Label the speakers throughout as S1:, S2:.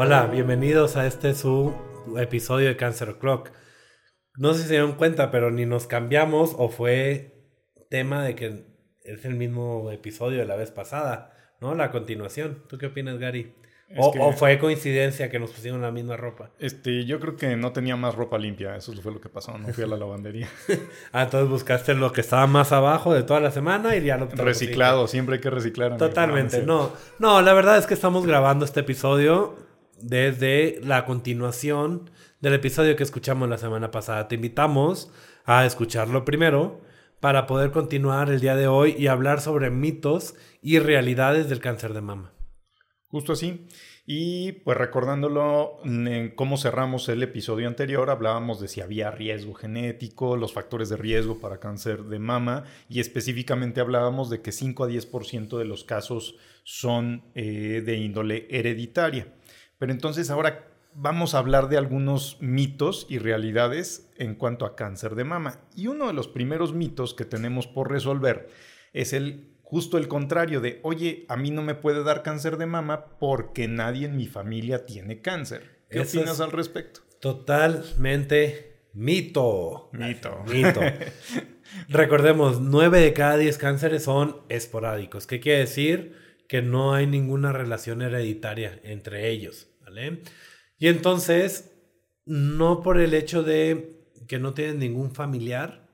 S1: Hola, bienvenidos a este su episodio de Cancer Clock. No sé si se dieron cuenta, pero ni nos cambiamos o fue tema de que es el mismo episodio de la vez pasada, ¿no? La continuación. ¿Tú qué opinas, Gary? O,
S2: que-
S1: o fue coincidencia que nos pusieron la misma ropa?
S2: Este, yo creo que no tenía más ropa limpia, eso fue lo que pasó, no fui a la lavandería.
S1: Ah, entonces buscaste lo que estaba más abajo de toda la semana y ya lo
S2: Reciclado, siempre hay que reciclar. amigo.
S1: Totalmente,
S2: No,
S1: no. No, la verdad es que estamos grabando este episodio desde la continuación del episodio que escuchamos la semana pasada. Te invitamos a escucharlo primero para poder continuar el día de hoy y hablar sobre mitos y realidades del cáncer de mama.
S2: Justo así. Y pues recordándolo, en cómo cerramos el episodio anterior, hablábamos de si había riesgo genético, los factores de riesgo para cáncer de mama y específicamente hablábamos de que 5 a 10% de los casos son eh, de índole hereditaria. Pero entonces ahora vamos a hablar de algunos mitos y realidades en cuanto a cáncer de mama. Y uno de los primeros mitos que tenemos por resolver es el justo el contrario de, oye, a mí no me puede dar cáncer de mama porque nadie en mi familia tiene cáncer. ¿Qué
S1: Eso
S2: opinas al respecto?
S1: Totalmente mito.
S2: Mito.
S1: Mito. Recordemos, 9 de cada 10 cánceres son esporádicos. ¿Qué quiere decir? Que no hay ninguna relación hereditaria entre ellos, ¿vale? Y entonces, no por el hecho de que no tienes ningún familiar,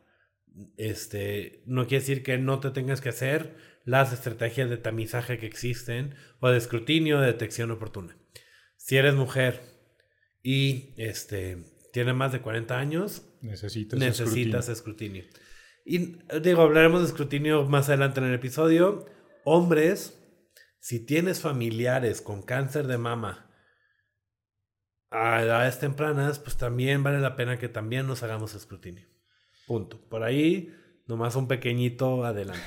S1: este, no quiere decir que no te tengas que hacer las estrategias de tamizaje que existen o de escrutinio de detección oportuna. Si eres mujer y este, tienes más de 40 años,
S2: Necesitas,
S1: necesitas
S2: escrutinio.
S1: escrutinio. Y digo, hablaremos de escrutinio más adelante en el episodio. Hombres, si tienes familiares con cáncer de mama a edades tempranas, pues también vale la pena que también nos hagamos escrutinio. Punto. Por ahí, nomás un pequeñito adelante.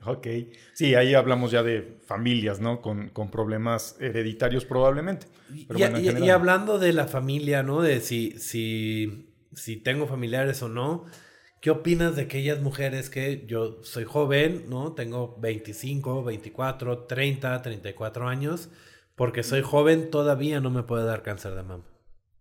S2: ok. Sí, ahí hablamos ya de familias, ¿no? Con, con problemas hereditarios probablemente. Pero
S1: y,
S2: bueno,
S1: y- hablando de la familia, ¿no? De si, si, si tengo familiares o no. ¿Qué opinas de aquellas mujeres que yo soy joven, ¿no? Tengo 25, 24, 30, 34 años. Porque soy joven, todavía no me puede dar cáncer de mama.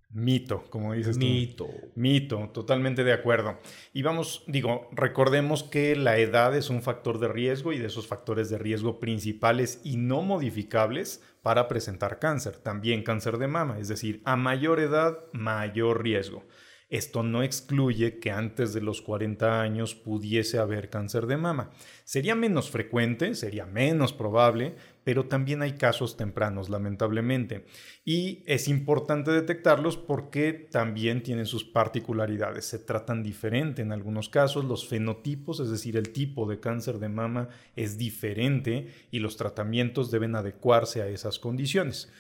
S2: Mito, como dices tú.
S1: Mito.
S2: Mito, totalmente de acuerdo. Y vamos, digo, recordemos que la edad es un factor de riesgo y de esos factores de riesgo principales y no modificables para presentar cáncer, también cáncer de mama, es decir, a mayor edad, mayor riesgo. Esto no excluye que antes de los 40 años pudiese haber cáncer de mama. Sería menos frecuente, sería menos probable, pero también hay casos tempranos, lamentablemente. Y es importante detectarlos porque también tienen sus particularidades. Se tratan diferente en algunos casos, los fenotipos, es decir, el tipo de cáncer de mama es diferente y los tratamientos deben adecuarse a esas condiciones.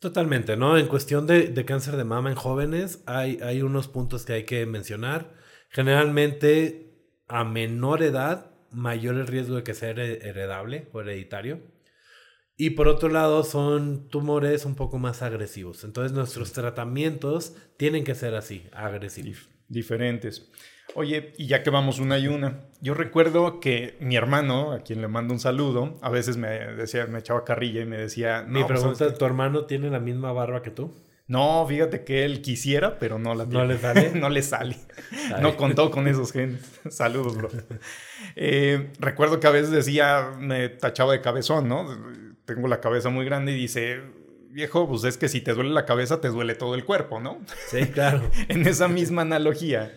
S1: Totalmente, ¿no? En cuestión de, de cáncer de mama en jóvenes, hay, hay unos puntos que hay que mencionar. Generalmente, a menor edad, mayor el riesgo de que sea here- heredable o hereditario. Y por otro lado, son tumores un poco más agresivos. Entonces, nuestros tratamientos tienen que ser así, agresivos.
S2: Dif- diferentes. Oye, y ya que vamos una y una, yo recuerdo que mi hermano, a quien le mando un saludo, a veces me decía, me echaba carrilla y me decía,
S1: Mi
S2: "No, pues,
S1: pregunta. ¿tu hermano tiene la misma barba que tú?
S2: No, fíjate que él quisiera, pero no la
S1: ¿No
S2: tiene.
S1: le sale?
S2: no le sale.
S1: Ay.
S2: No contó con esos genes. Saludos, bro. Eh, recuerdo que a veces decía, me tachaba de cabezón, ¿no? Tengo la cabeza muy grande y dice, viejo, pues es que si te duele la cabeza, te duele todo el cuerpo, ¿no?
S1: Sí, claro.
S2: en esa misma analogía.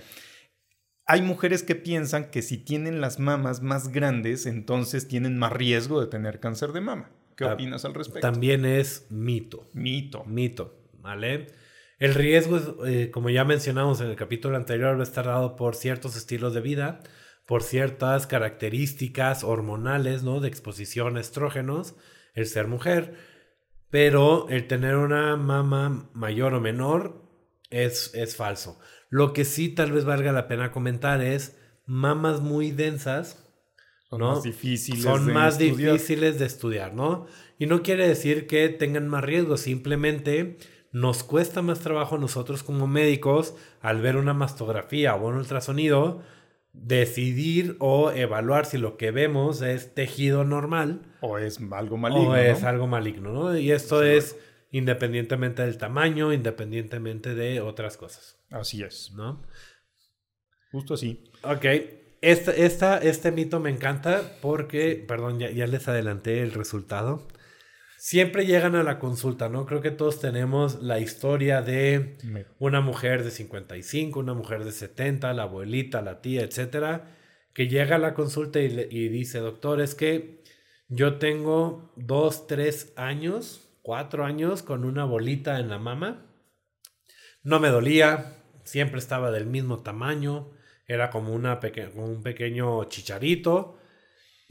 S2: Hay mujeres que piensan que si tienen las mamas más grandes, entonces tienen más riesgo de tener cáncer de mama. ¿Qué
S1: Ta-
S2: opinas al respecto?
S1: También es mito.
S2: Mito.
S1: Mito, ¿vale? El riesgo, es, eh, como ya mencionamos en el capítulo anterior, va a estar dado por ciertos estilos de vida, por ciertas características hormonales, ¿no? De exposición a estrógenos, el ser mujer, pero el tener una mama mayor o menor es, es falso. Lo que sí tal vez valga la pena comentar es mamas muy densas,
S2: Son
S1: ¿no?
S2: más difíciles.
S1: son
S2: de
S1: más
S2: estudiar.
S1: difíciles de estudiar, ¿no? Y no quiere decir que tengan más riesgo, simplemente nos cuesta más trabajo a nosotros como médicos al ver una mastografía o un ultrasonido decidir o evaluar si lo que vemos es tejido normal
S2: O es algo maligno.
S1: o es
S2: ¿no?
S1: algo maligno, ¿no? Y esto
S2: Sí.
S1: es independientemente del tamaño, independientemente de otras cosas.
S2: Así es.
S1: ¿No?
S2: Justo así.
S1: Ok. Este, esta, este mito me encanta porque, perdón, ya, ya les adelanté el resultado. Siempre llegan a la consulta, ¿no? Creo que todos tenemos la historia de una mujer de 55, una mujer de 70, la abuelita, la tía, etcétera, que llega a la consulta y, le- y dice, doctor, es que yo tengo dos, tres años, cuatro años con una bolita en la mama. No me dolía, siempre estaba del mismo tamaño, era como, una peque- como un pequeño chicharito.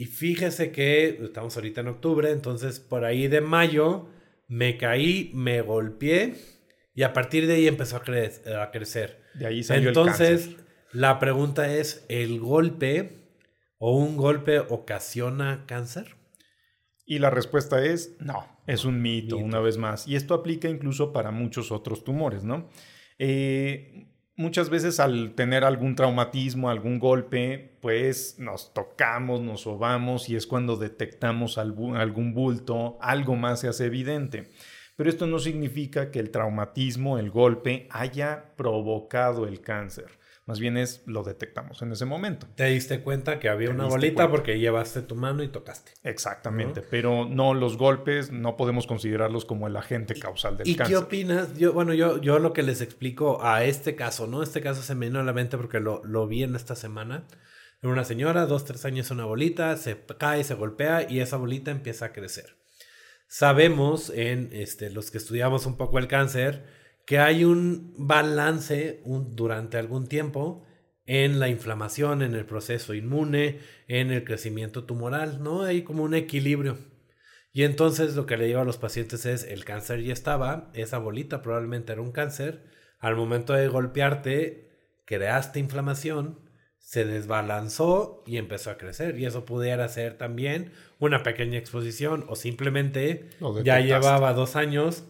S1: Y fíjese que estamos ahorita en octubre, entonces por ahí de mayo me caí, me golpeé y a partir de ahí empezó a, cre- a crecer.
S2: De ahí salió
S1: Entonces,
S2: el
S1: la pregunta es, ¿el golpe o un golpe ocasiona cáncer?
S2: Y la respuesta es no, es un mito,
S1: Mito.
S2: una vez más. Y esto aplica incluso para muchos otros tumores, ¿no? Eh, muchas veces al tener algún traumatismo, algún golpe, pues nos tocamos, nos sobamos y es cuando detectamos algún, bulto, algo más se hace evidente. Pero esto no significa que el traumatismo, el golpe, haya provocado el cáncer. Más bien es lo detectamos en ese momento.
S1: Te diste cuenta que había
S2: Te
S1: una bolita
S2: cuenta.
S1: porque llevaste tu mano y tocaste.
S2: Exactamente, pero no los golpes, no podemos considerarlos como el agente causal del
S1: ¿Y
S2: cáncer.
S1: qué opinas? Yo, bueno, yo, yo lo que les explico a este caso, ¿no? Este caso se me vino a la mente porque lo, lo vi en esta semana. Una señora, dos, tres años, una bolita, se cae, se golpea y esa bolita empieza a crecer. Sabemos en este, los que estudiamos un poco el cáncer que hay un balance un- durante algún tiempo en la inflamación, en el proceso inmune, en el crecimiento tumoral, ¿no? Hay como un equilibrio. Y entonces lo que le digo a los pacientes es, el cáncer ya estaba, esa bolita probablemente era un cáncer, al momento de golpearte, creaste inflamación, se desbalanzó y empezó a crecer. Y eso pudiera ser también una pequeña exposición o simplemente ya llevaba dos años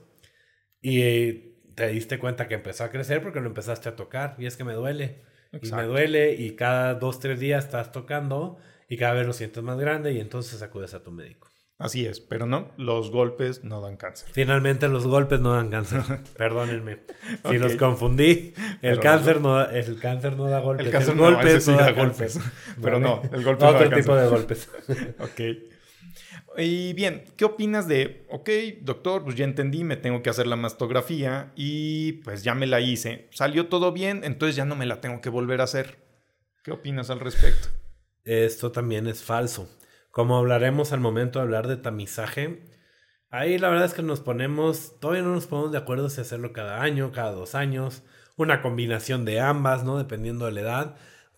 S1: y te diste cuenta que empezó a crecer porque lo empezaste a tocar y es que me duele. Y me duele y cada dos, tres días estás tocando y cada vez lo sientes más grande y entonces acudes a tu médico.
S2: Así es, pero no, los golpes no dan cáncer.
S1: Finalmente los golpes no dan cáncer. Perdónenme. Si los confundí, el
S2: Pero
S1: cáncer, no, da- el cáncer no da golpes.
S2: El cáncer
S1: el
S2: no,
S1: no
S2: da golpes. Pero no, el golpe
S1: Otro
S2: no da
S1: tipo
S2: cáncer.
S1: de golpes.
S2: Ok. Y bien, ¿qué opinas de, ok, doctor, pues ya entendí, me tengo que hacer la mastografía y pues ya me la hice. Salió todo bien, entonces ya no me la tengo que volver a hacer. ¿Qué opinas al respecto?
S1: Esto también es falso. Como hablaremos al momento de hablar de tamizaje, ahí la verdad es que nos ponemos, todavía no nos ponemos de acuerdo si hacerlo cada año, cada dos años, una combinación de ambas, ¿no? Dependiendo de la edad.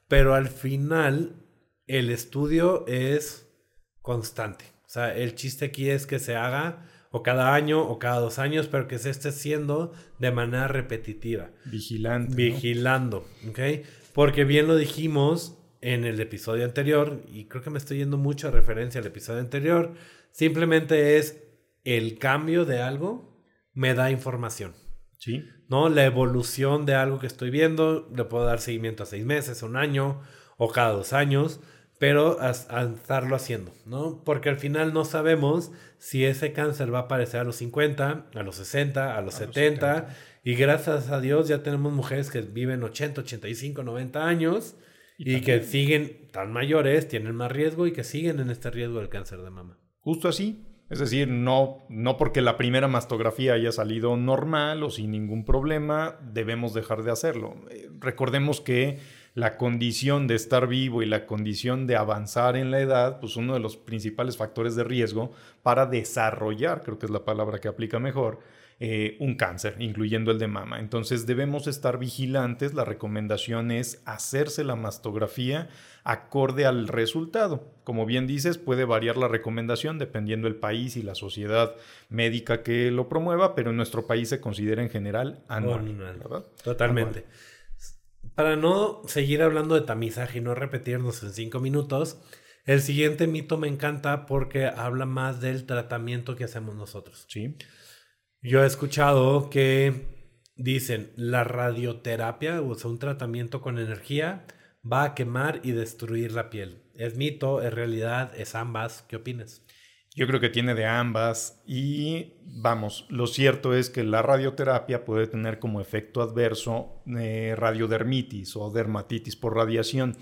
S1: Pero al final, el estudio es constante. O sea, el chiste aquí es que se haga o cada año o cada dos años, pero que se esté haciendo de manera repetitiva
S2: Vigilante. ¿no?
S1: vigilando, ¿ok? Porque bien lo dijimos en el episodio anterior, y creo que me estoy yendo mucho a referencia al episodio anterior, simplemente es el cambio de algo me da información,
S2: Sí.
S1: ¿no? La evolución de algo que estoy viendo, le puedo dar seguimiento a seis meses, un año o cada dos años, pero a, a estarlo haciendo, ¿no? Porque al final no sabemos si ese cáncer va a aparecer a los 50, a los 60, a los
S2: A los
S1: 70,
S2: 70.
S1: y gracias a Dios ya tenemos mujeres que viven 80, 85, 90 años y,
S2: Y
S1: que siguen tan mayores, tienen más riesgo y que siguen en este riesgo del cáncer de mama.
S2: Justo así. Es decir, no, no porque la primera mastografía haya salido normal o sin ningún problema, debemos dejar de hacerlo. Eh, recordemos que la condición de estar vivo y la condición de avanzar en la edad, pues uno de los principales factores de riesgo para desarrollar, creo que es la palabra que aplica mejor, eh, un cáncer, incluyendo el de mama. Entonces debemos estar vigilantes. La recomendación es hacerse la mastografía acorde al resultado. Como bien dices, puede variar la recomendación dependiendo del país y la sociedad médica que lo promueva, pero en nuestro país se considera en general anual.
S1: Anual.
S2: ¿verdad?
S1: Totalmente. Para no seguir hablando de tamizaje y no repetirnos en cinco minutos, el siguiente mito me encanta porque habla más del tratamiento que hacemos nosotros.
S2: Sí.
S1: Yo he escuchado que dicen la radioterapia, o sea, un tratamiento con energía, va a quemar y destruir la piel. ¿Es mito? ¿Es realidad? ¿Es ambas? ¿Qué opinas?
S2: Yo creo que tiene de ambas y vamos, lo cierto es que la radioterapia puede tener como efecto adverso eh, radiodermitis o dermatitis por radiación.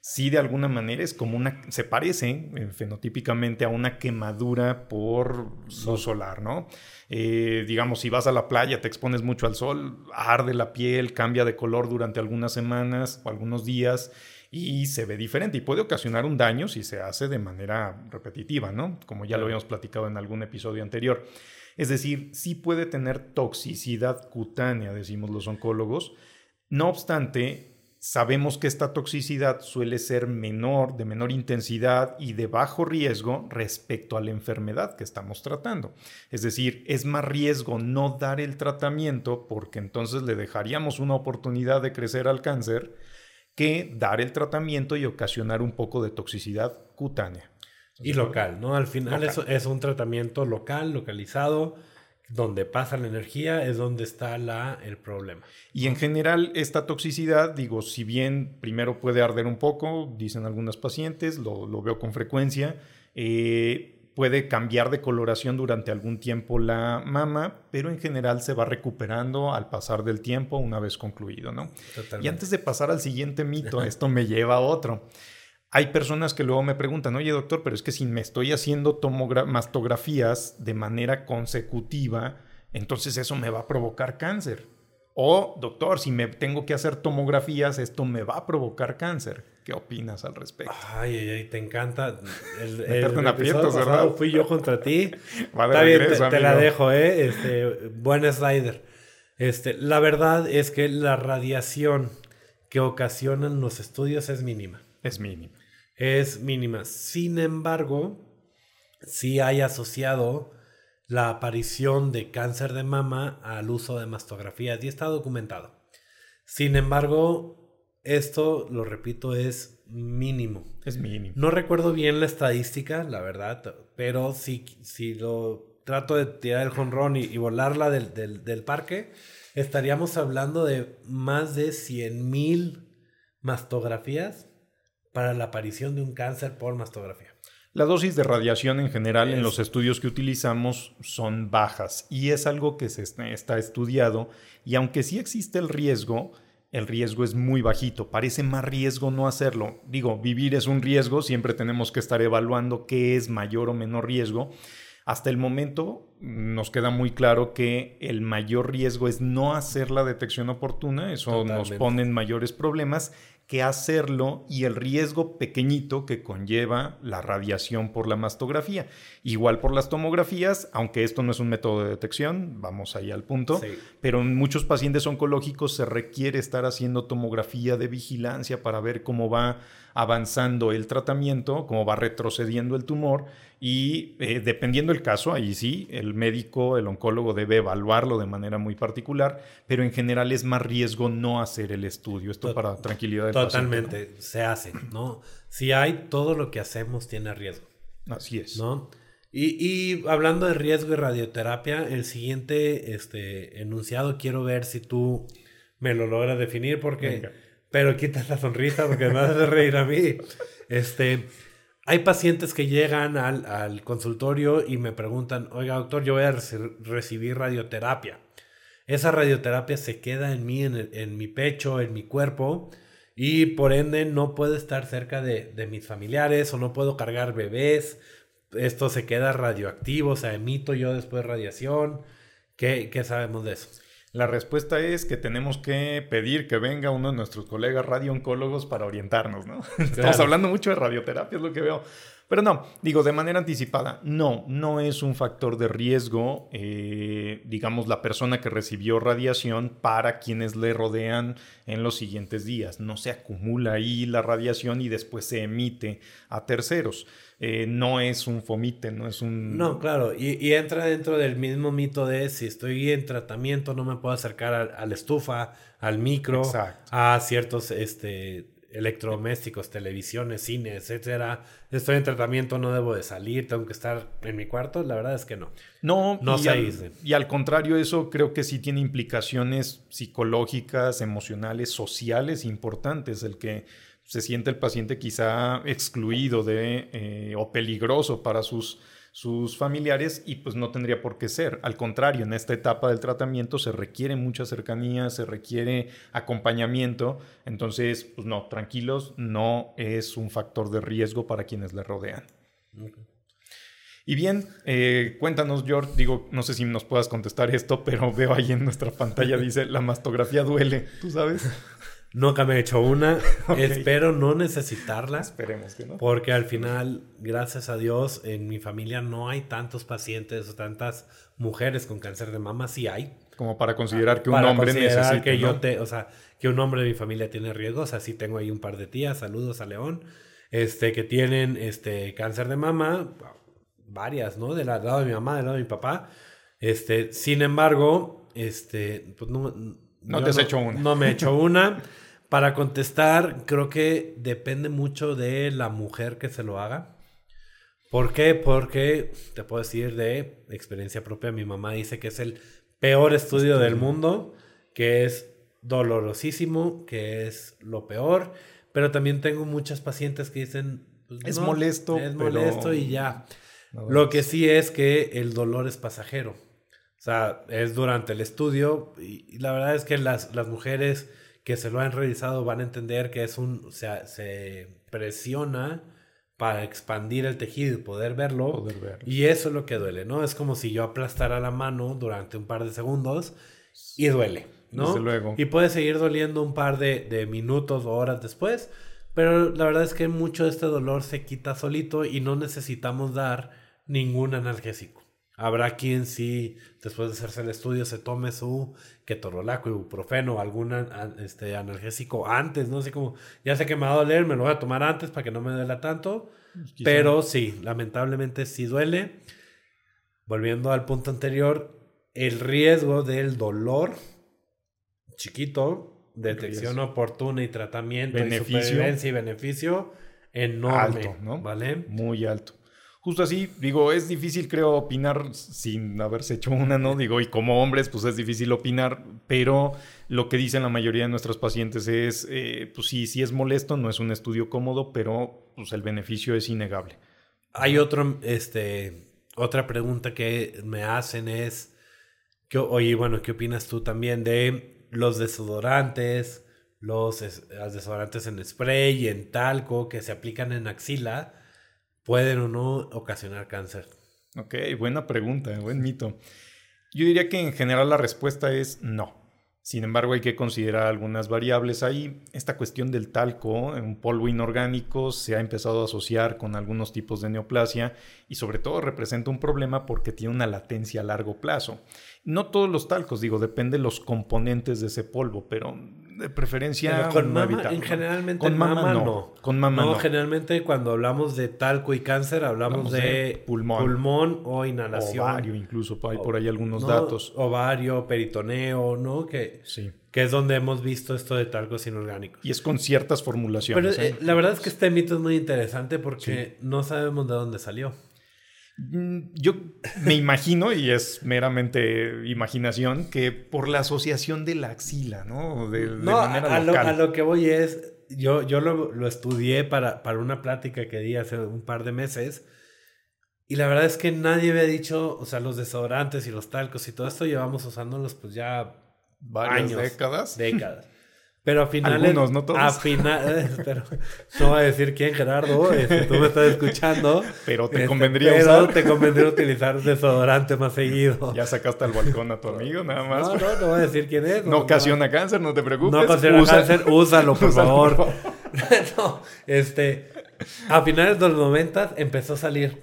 S2: Sí, de alguna manera es como una, se parece eh, fenotípicamente a una quemadura por luz solar, ¿no? Eh, digamos, si vas a la playa, te expones mucho al sol, arde la piel, cambia de color durante algunas semanas o algunos días y se ve diferente y puede ocasionar un daño si se hace de manera repetitiva, ¿no? Como ya lo habíamos platicado en algún episodio anterior. Es decir, sí puede tener toxicidad cutánea, decimos los oncólogos. No obstante, sabemos que esta toxicidad suele ser menor, de menor intensidad y de bajo riesgo respecto a la enfermedad que estamos tratando. Es decir, es más riesgo no dar el tratamiento porque entonces le dejaríamos una oportunidad de crecer al cáncer que dar el tratamiento y ocasionar un poco de toxicidad cutánea.
S1: y local, ¿no? Al final es, es, un tratamiento local, localizado, donde pasa la energía es donde está la, el problema.
S2: Y en general esta toxicidad, digo, si bien primero puede arder un poco, dicen algunos pacientes, lo, lo veo con frecuencia, eh, puede cambiar de coloración durante algún tiempo la mama, pero en general se va recuperando al pasar del tiempo una vez concluido, ¿no? Y antes de pasar al siguiente mito, esto me lleva a otro. Hay personas que luego me preguntan, oye doctor, pero es que si me estoy haciendo mastografías de manera consecutiva, entonces eso me va a provocar cáncer. O, doctor, si me tengo que hacer tomografías, esto me va a provocar cáncer. ¿Qué opinas al respecto?
S1: Ay, ay, ay te encanta. El, el, aprietos, ¿verdad? Fui yo contra ti. Está bien, te, la dejo, ¿eh? Este, buen slider. Este, la verdad es que la radiación que ocasionan los estudios es mínima.
S2: Es mínima.
S1: Es mínima. Sin embargo, sí hay asociado la aparición de cáncer de mama al uso de mastografías y está documentado. Sin embargo, esto, lo repito, es mínimo.
S2: Es mínimo.
S1: No recuerdo bien la estadística, la verdad, pero si, si lo trato de tirar el jonrón y, y volarla del, del, del, parque, estaríamos hablando de más de 100 mil mastografías para la aparición de un cáncer por mastografía.
S2: La dosis de radiación en general en los estudios que utilizamos son bajas y es algo que se está estudiado y aunque sí existe el riesgo, el riesgo es muy bajito. Parece más riesgo no hacerlo. Digo, vivir es un riesgo, siempre tenemos que estar evaluando qué es mayor o menor riesgo. Hasta el momento nos queda muy claro que el mayor riesgo es no hacer la detección oportuna, eso nos pone en mayores problemas que hacerlo y el riesgo pequeñito que conlleva la radiación por la mastografía. Igual por las tomografías, aunque esto no es un método de detección, vamos ahí al punto, pero en muchos pacientes oncológicos se requiere estar haciendo tomografía de vigilancia para ver cómo va avanzando el tratamiento, cómo va retrocediendo el tumor y eh, dependiendo el caso, ahí sí, el médico, el oncólogo debe evaluarlo de manera muy particular, pero en general es más riesgo no hacer el estudio. Esto para tranquilidad del
S1: Totalmente, se hace, ¿no? Si hay, todo lo que hacemos tiene riesgo.
S2: Así es.
S1: ¿No? Y, y, hablando de riesgo y radioterapia, el siguiente este, enunciado quiero ver si tú me lo logras definir porque... Pero quitas la sonrisa porque me hace reír a mí. Este, hay pacientes que llegan al, al, consultorio y me preguntan, oiga doctor, yo voy a recibir radioterapia. Esa radioterapia se queda en mí, en, en, mi pecho, en mi cuerpo, y por ende no puedo estar cerca de, de mis familiares o no puedo cargar bebés. Esto se queda radioactivo, o sea, emito yo después radiación. ¿Qué, qué sabemos de eso?
S2: La respuesta es que tenemos que pedir que venga uno de nuestros colegas radiooncólogos para orientarnos, ¿no? Estamos hablando mucho de radioterapia, es lo que veo. Pero no, digo, de manera anticipada, no, no es un factor de riesgo, eh, digamos, la persona que recibió radiación para quienes le rodean en los siguientes días. No se acumula ahí la radiación y después se emite a terceros. Eh, no es un fomite, no es un...
S1: No, claro, y, entra dentro del mismo mito de si estoy en tratamiento no me puedo acercar a, la estufa, al micro, a ciertos este, electrodomésticos, televisiones, cine, etcétera. Estoy en tratamiento, no debo de salir, tengo que estar en mi cuarto. La verdad es que no.
S2: No, no y, al, y al contrario, eso creo que sí tiene implicaciones psicológicas, emocionales, sociales importantes. El que se siente el paciente quizá excluido de, eh, o peligroso para sus, sus familiares y pues no tendría por qué ser. Al contrario, en esta etapa del tratamiento se requiere mucha cercanía, se requiere acompañamiento. Entonces, pues no, tranquilos, no es un factor de riesgo para quienes le rodean. Y bien, eh, cuéntanos, George, digo, no sé si nos puedas contestar esto, pero veo ahí en nuestra pantalla, dice, la mastografía duele, ¿tú sabes?
S1: Nunca me he hecho una. Espero no necesitarla.
S2: Esperemos que no.
S1: Porque al final, gracias a Dios, en mi familia no hay tantos pacientes o tantas mujeres con cáncer de mama. Sí hay.
S2: Como para considerar que un hombre necesita.
S1: que yo te, o sea, que un hombre de mi familia tiene riesgo. O sea, sí tengo ahí un par de tías. Saludos a León. Este, que tienen este cáncer de mama. Varias, ¿no? Del lado de mi mamá, del lado de mi papá. Este, sin embargo, este, pues no
S2: no te has hecho una.
S1: No me he hecho una. Para contestar, creo que depende mucho de la mujer que se lo haga. ¿Por qué? Porque te puedo decir de experiencia propia, mi mamá dice que es el peor estudio del mundo, que es dolorosísimo, que es lo peor, pero también tengo muchas pacientes que dicen,
S2: pues, es molesto,
S1: es molesto y ya. lo que sí es que el dolor es pasajero. O sea, es durante el estudio y, la verdad es que las, las, mujeres que se lo han realizado van a entender que es un, o sea, se presiona para expandir el tejido y poder verlo. Y eso es lo que duele, ¿no? Es como si yo aplastara la mano durante un par de segundos y duele, ¿no? Desde luego. Y puede seguir doliendo un par de, de minutos o horas después, pero la verdad es que mucho de este dolor se quita solito y no necesitamos dar ningún analgésico. Habrá quien sí, después de hacerse el estudio, se tome su ketorolaco, ibuprofeno, algún este, analgésico antes, ¿no? Así como, ya sé que me va a doler, me lo voy a tomar antes para que no me duela tanto. Pues Pero sí, lamentablemente sí duele. Volviendo al punto anterior, el riesgo del dolor chiquito, detección oportuna y tratamiento beneficio. y y beneficio enorme, ¿no? ¿Vale?
S2: Muy alto justo así, digo, es difícil creo opinar sin haberse hecho una, ¿no? Digo, y como hombres, pues es difícil opinar, pero lo que dicen la mayoría de nuestros pacientes es, eh, pues sí, sí es molesto, no es un estudio cómodo, pero pues el beneficio es innegable.
S1: Hay otro, este, otra pregunta que me hacen es, que, oye, bueno, ¿qué opinas tú también de los desodorantes, los, los desodorantes en spray y en talco que se aplican en axila? Pueden o no ocasionar cáncer?
S2: Ok, buena pregunta, buen mito. Yo diría que en general la respuesta es no. Sin embargo, hay que considerar algunas variables ahí. Esta cuestión del talco, un polvo inorgánico, se ha empezado a asociar con algunos tipos de neoplasia y sobre todo representa un problema porque tiene una latencia a largo plazo. No todos los talcos, digo, depende de los componentes de ese polvo, pero de preferencia
S1: con mama, en generalmente con mama, no.
S2: Con mama no,
S1: generalmente cuando hablamos de talco y cáncer hablamos de, pulmón. pulmón o inhalación.
S2: Ovario incluso, hay por ahí algunos datos.
S1: Ovario, peritoneo, ¿no? Que, sí. que es donde hemos visto esto de talcos inorgánicos.
S2: Y es con ciertas formulaciones.
S1: Pero ¿eh? Eh, la verdad es que este mito es muy interesante porque no sabemos de dónde salió.
S2: Mm, yo me imagino, y es meramente imaginación, que por la asociación de la axila, ¿no? De,
S1: manera a, Lo, a lo que voy es, yo, yo lo, lo, estudié para, para una plática que di hace un par de meses, y la verdad es que nadie había dicho, o sea, los desodorantes y los talcos y todo esto llevamos usándolos pues ya
S2: varias décadas.
S1: Décadas. Pero a final.
S2: Algunos, no todos.
S1: A final. Pero, no voy a decir quién, Gerardo. Este, tú me estás escuchando.
S2: Pero te este, convendría
S1: pero usar. te convendría utilizar desodorante más seguido.
S2: Ya sacaste al balcón a tu amigo, nada más.
S1: No, no, no voy a decir quién es.
S2: No, ocasiona cáncer, no te preocupes.
S1: No ocasiona cáncer, úsalo, por favor. no, este. A finales de los 90 empezó a salir.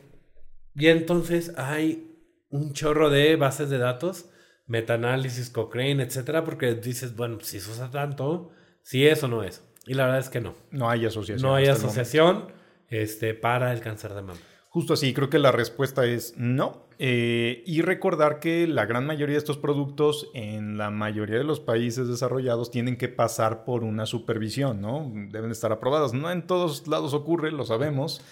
S1: Y entonces hay un chorro de bases de datos metaanálisis, Cochrane, etcétera, porque dices, bueno, si se usa tanto, si es o no es. Y la verdad es que no.
S2: No hay asociación.
S1: No hay asociación este, para el cáncer de mama.
S2: Justo así, creo que la respuesta es no. Eh, y recordar que la gran mayoría de estos productos en la mayoría de los países desarrollados tienen que pasar por una supervisión, ¿no? Deben estar aprobados. No en todos lados ocurre, lo sabemos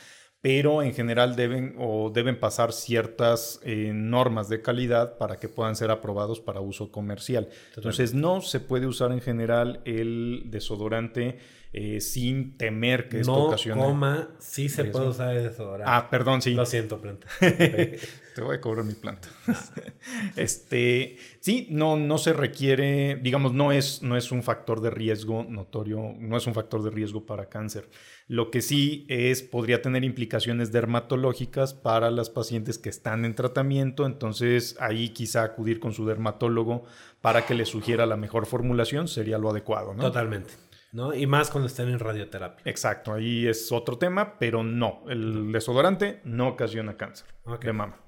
S2: pero en general deben o deben pasar ciertas eh, normas de calidad para que puedan ser aprobados para uso comercial. Entonces no se puede usar en general el desodorante eh, sin temer que esto
S1: no,
S2: ocasione.
S1: coma, sí se
S2: riesgo.
S1: puede usar el desodorante.
S2: Ah, perdón, sí.
S1: Lo siento, planta.
S2: Te voy a cobrar mi planta. este, sí, no, no se requiere, digamos, no es, no es un factor de riesgo notorio, no es un factor de riesgo para cáncer. Lo que sí es, podría tener implicaciones dermatológicas para las pacientes que están en tratamiento, entonces ahí quizá acudir con su dermatólogo para que le sugiera la mejor formulación sería lo adecuado, ¿no?
S1: Totalmente. ¿No? Y más cuando estén en radioterapia.
S2: Exacto, ahí es otro tema, pero no, el desodorante no ocasiona cáncer
S1: Ok.
S2: de mama.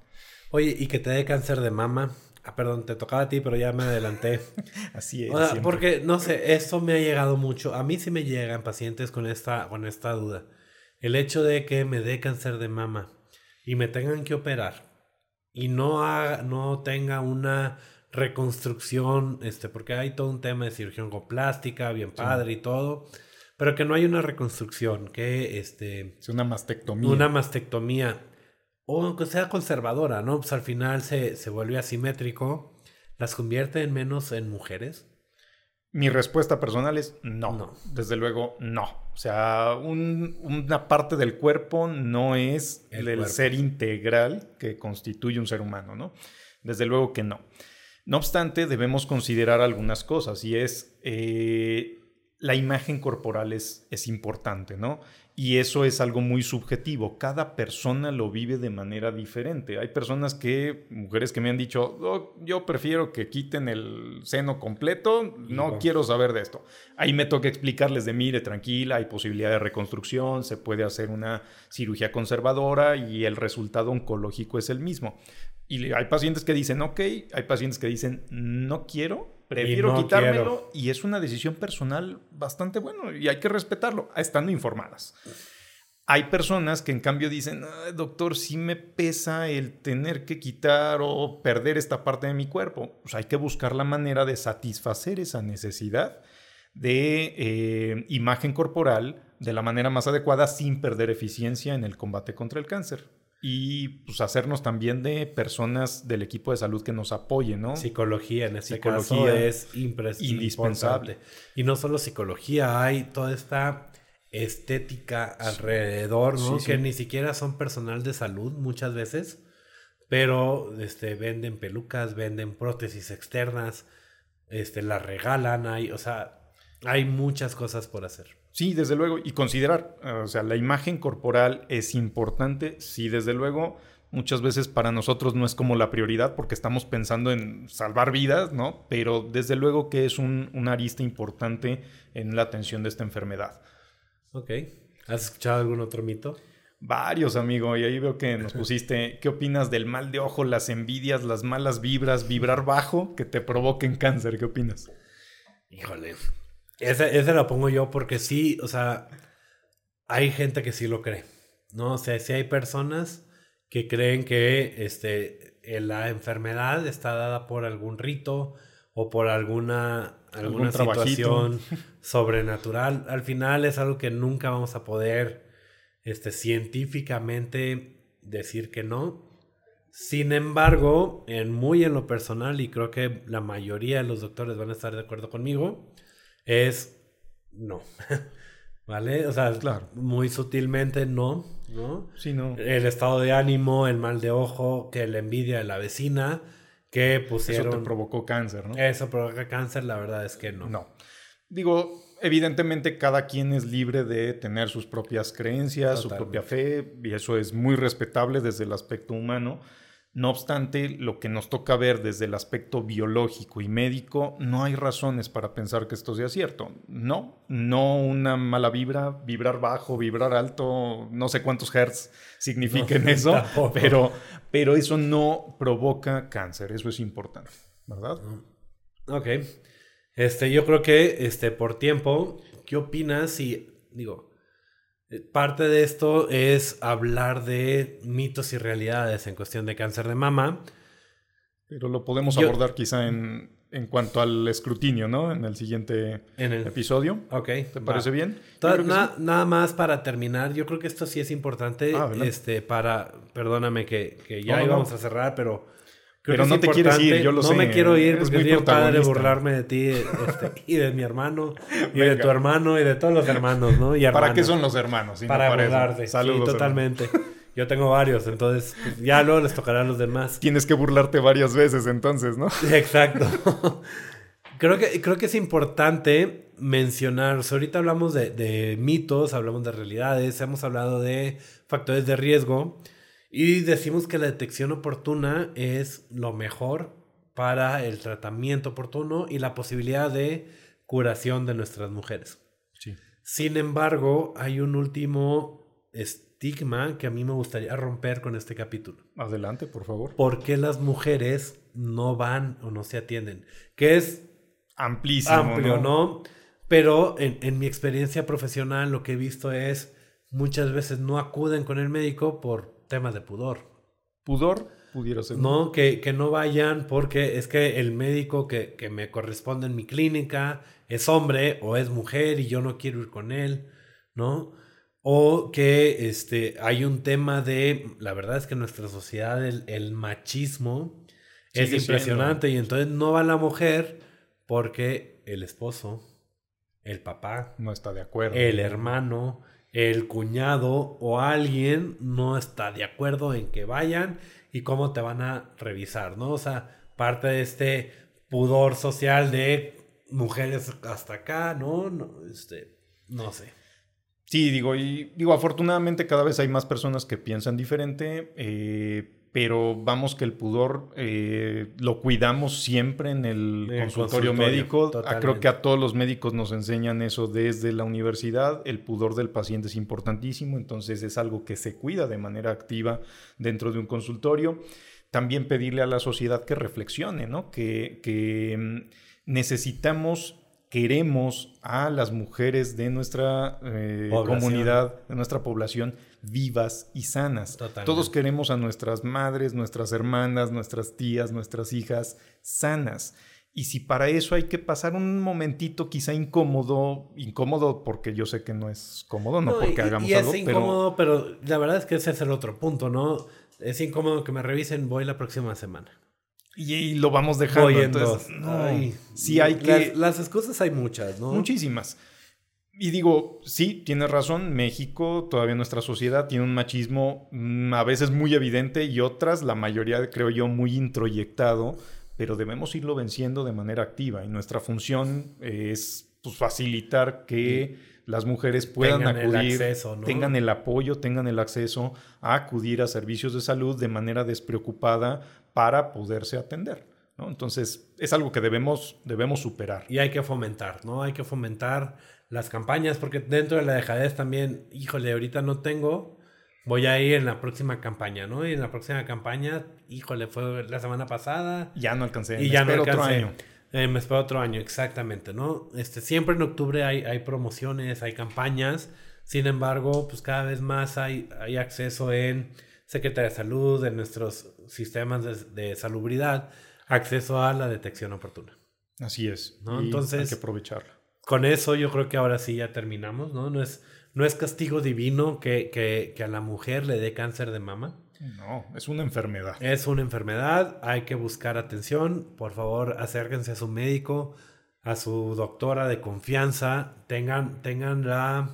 S1: Oye, y que te dé cáncer de mama. Ah, perdón, te tocaba a ti, pero ya me adelanté.
S2: Así es.
S1: O sea,
S2: siempre.
S1: porque, no sé, esto me ha llegado mucho. A mí sí me llegan pacientes con esta, con esta duda. El hecho de que me dé cáncer de mama y me tengan que operar y no, haga- no tenga una reconstrucción, este, porque hay todo un tema de cirugía oncoplástica, bien padre y todo, pero que no hay una reconstrucción, que este,
S2: Es una mastectomía.
S1: una mastectomía, o aunque sea conservadora, ¿no? Pues al final se, se vuelve asimétrico, las convierte en menos en mujeres.
S2: Mi respuesta personal es no.
S1: No.
S2: Desde luego, no. O sea, un- una parte del cuerpo no es
S1: El
S2: el, ser integral que constituye un ser humano, ¿no? Desde luego que no. No obstante, debemos considerar algunas cosas y es eh, la imagen corporal es, es importante, ¿no? Y eso es algo muy subjetivo. Cada persona lo vive de manera diferente. Hay personas que, mujeres que me han dicho, "Oh, yo prefiero que quiten el seno completo, no quiero saber de esto. Ahí me toca explicarles de, mire, tranquila, hay posibilidad de reconstrucción, se puede hacer una cirugía conservadora y el resultado oncológico es el mismo. Y hay pacientes que dicen, ok, hay pacientes que dicen, no quiero, prefiero
S1: no
S2: quitármelo
S1: quiero.
S2: y es una decisión personal bastante buena y hay que respetarlo, estando informadas. Hay personas que en cambio dicen, "Ay, doctor, sí me pesa el tener que quitar o perder esta parte de mi cuerpo. Pues hay que buscar la manera de satisfacer esa necesidad de eh, imagen corporal de la manera más adecuada sin perder eficiencia en el combate contra el cáncer. Y pues hacernos también de personas del equipo de salud que nos apoyen, ¿no?
S1: Psicología en este
S2: Psicología
S1: caso es
S2: indispensable.
S1: Y no solo psicología, hay toda esta estética alrededor, ¿no?
S2: Sí,
S1: que
S2: sí.
S1: ni siquiera son personal de salud muchas veces, pero este, venden pelucas, venden prótesis externas, este, las regalan, hay, o sea, hay muchas cosas por hacer.
S2: Sí, desde luego. Y considerar, eh, o sea, la imagen corporal es importante. Sí, desde luego. Muchas veces para nosotros no es como la prioridad porque estamos pensando en salvar vidas, ¿no? Pero desde luego que es un, una arista importante en la atención de esta enfermedad.
S1: Ok. ¿Has escuchado algún otro mito?
S2: Varios, amigo, y ahí veo que nos pusiste, ¿qué opinas del mal de ojo, las envidias, las malas vibras, vibrar bajo que te provoquen cáncer? ¿Qué opinas?
S1: Híjole. Ese, ese lo pongo yo porque sí, o sea, hay gente que sí lo cree, ¿no? O sea, sí hay personas que creen que este, la enfermedad está dada por algún rito o por alguna, alguna situación sobrenatural. Al final es algo que nunca vamos a poder este, científicamente decir que no. Sin embargo, en muy en lo personal, y creo que la mayoría de los doctores van a estar de acuerdo conmigo, es no. ¿Vale? O sea,
S2: Claro.
S1: muy sutilmente no, ¿no?
S2: Sí, no.
S1: El estado de ánimo, el mal de ojo, que la envidia de la vecina, que
S2: Eso
S1: pusieron...
S2: te provocó cáncer, ¿no?
S1: Eso provoca cáncer, la verdad es que no.
S2: No. Digo, evidentemente cada quien es libre de tener sus propias creencias, su propia fe, y eso es muy respetable desde el aspecto humano. No obstante, lo que nos toca ver desde el aspecto biológico y médico, no hay razones para pensar que esto sea cierto. No, no una mala vibra, vibrar bajo, vibrar alto, no sé cuántos hertz signifiquen
S1: No,
S2: eso,
S1: tampoco.
S2: pero, pero eso no provoca cáncer, eso es importante, ¿verdad?
S1: Ok. Este, yo creo que este, por tiempo, ¿qué opinas si, digo, parte de esto es hablar de mitos y realidades en cuestión de cáncer de mama?
S2: Pero lo podemos
S1: Yo-
S2: abordar quizá en, en cuanto al escrutinio, ¿no? En el siguiente
S1: En el...
S2: episodio.
S1: Ok.
S2: ¿Te parece bien?
S1: Na-
S2: sí.
S1: Nada más para terminar, yo creo que esto sí es importante,
S2: Ah,
S1: este, para, perdóname que, que ya
S2: no,
S1: íbamos
S2: no.
S1: a cerrar, pero
S2: Pero no te quieres ir, yo lo
S1: no
S2: sé.
S1: No me quiero ir porque es bien padre burlarme de ti este, y de mi hermano y de tu hermano y de todos los hermanos, ¿no? Y
S2: ¿Para qué son los hermanos? si
S1: Para burlarte.
S2: Saludos.
S1: sí, totalmente. Yo tengo varios, entonces pues, ya luego les tocará a los demás.
S2: Tienes que burlarte varias veces entonces, ¿no?
S1: Exacto. creo, que, creo que es importante mencionar, o sea, ahorita hablamos de, de mitos, hablamos de realidades, hemos hablado de factores de riesgo y decimos que la detección oportuna es lo mejor para el tratamiento oportuno y la posibilidad de curación de nuestras mujeres.
S2: Sí.
S1: Sin embargo, hay un último estigma que a mí me gustaría romper con este capítulo.
S2: Adelante, por favor.
S1: ¿Por qué las mujeres no van o no se atienden? Que es
S2: Amplísimo.
S1: amplio, ¿no? Pero en, en mi experiencia profesional lo que he visto es muchas veces no acuden con el médico por temas de pudor.
S2: Pudor pudiera ser.
S1: No, que, que no vayan porque es que el médico que, que me corresponde en mi clínica es hombre o es mujer y yo no quiero ir con él, ¿no? O que este, hay un tema de, la verdad es que en nuestra sociedad el, el machismo es
S2: Sigue
S1: impresionante y entonces no va la mujer porque el esposo, el papá,
S2: No está de acuerdo.
S1: el hermano, el cuñado o alguien no está de acuerdo en que vayan y cómo te van a revisar, ¿no? O sea, parte de este pudor social de mujeres hasta acá, ¿no? no este, no sé.
S2: Sí, digo, y digo, afortunadamente cada vez hay más personas que piensan diferente, eh, pero vamos que el pudor eh, lo cuidamos siempre en el consultorio,
S1: consultorio,
S2: médico. Ah, creo que a todos los médicos nos enseñan eso desde la universidad. El pudor del paciente es importantísimo, entonces es algo que se cuida de manera activa dentro de un consultorio. También pedirle a la sociedad que reflexione, ¿no? Que, que mm, necesitamos queremos a las mujeres de nuestra eh, comunidad, de nuestra población, vivas y sanas.
S1: Totalmente.
S2: Todos queremos a nuestras madres, nuestras hermanas, nuestras tías, nuestras hijas sanas. Y si para eso hay que pasar un momentito quizá incómodo, incómodo porque yo sé que no es cómodo, no, porque
S1: y,
S2: hagamos
S1: y
S2: algo,
S1: es incómodo, pero... la verdad es que ese es el otro punto, ¿no? Es incómodo que me revisen, voy la próxima semana.
S2: Y, y lo vamos dejando.
S1: Voy en
S2: entonces,
S1: dos.
S2: no,
S1: Ay,
S2: sí hay que...
S1: Las, las excusas hay muchas, ¿no?
S2: Muchísimas. Y digo, sí, tienes razón, México, todavía nuestra sociedad tiene un machismo mm, a veces muy evidente y otras, la mayoría creo yo, muy introyectado, pero debemos irlo venciendo de manera activa y nuestra función es pues, facilitar que las mujeres puedan
S1: Tengan el
S2: acudir,
S1: acceso, ¿no?
S2: tengan el apoyo, tengan el acceso a acudir a servicios de salud de manera despreocupada para poderse atender. ¿no? Entonces, es algo que debemos, debemos superar.
S1: Y hay que fomentar, ¿no? Hay que fomentar las campañas, porque dentro de la dejadez también, híjole, ahorita no tengo, voy a ir en la próxima campaña, ¿no? Y en la próxima campaña, híjole, fue la semana pasada
S2: Ya no alcancé.
S1: y
S2: me
S1: ya no
S2: espero otro
S1: alcancé.
S2: año.
S1: Eh, me espero otro año, exactamente, ¿no? Este, siempre en octubre hay, hay promociones, hay campañas, sin embargo, pues cada vez más hay, hay acceso en Secretaría de Salud, en nuestros sistemas de, de salubridad, acceso a la detección oportuna.
S2: Así es.
S1: ¿No?
S2: y
S1: Entonces-
S2: hay que aprovecharlo.
S1: Con eso yo creo que ahora sí ya terminamos, ¿no? No es, no es castigo divino que, que, que a la mujer le dé cáncer de mama.
S2: No, es una enfermedad.
S1: Es una enfermedad, hay que buscar atención. Por favor, acérquense a su médico, a su doctora de confianza. Tengan, tengan la...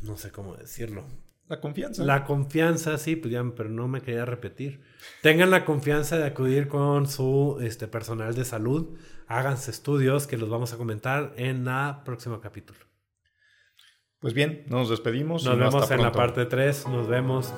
S1: No sé cómo decirlo.
S2: La confianza.
S1: La confianza, sí, pues ya, pero no me quería repetir. Tengan la confianza de acudir con su este, personal de salud. Háganse estudios que los vamos a comentar en la próximo capítulo.
S2: Pues bien, nos despedimos.
S1: Nos
S2: no
S1: vemos
S2: hasta
S1: en la parte 3. Nos vemos.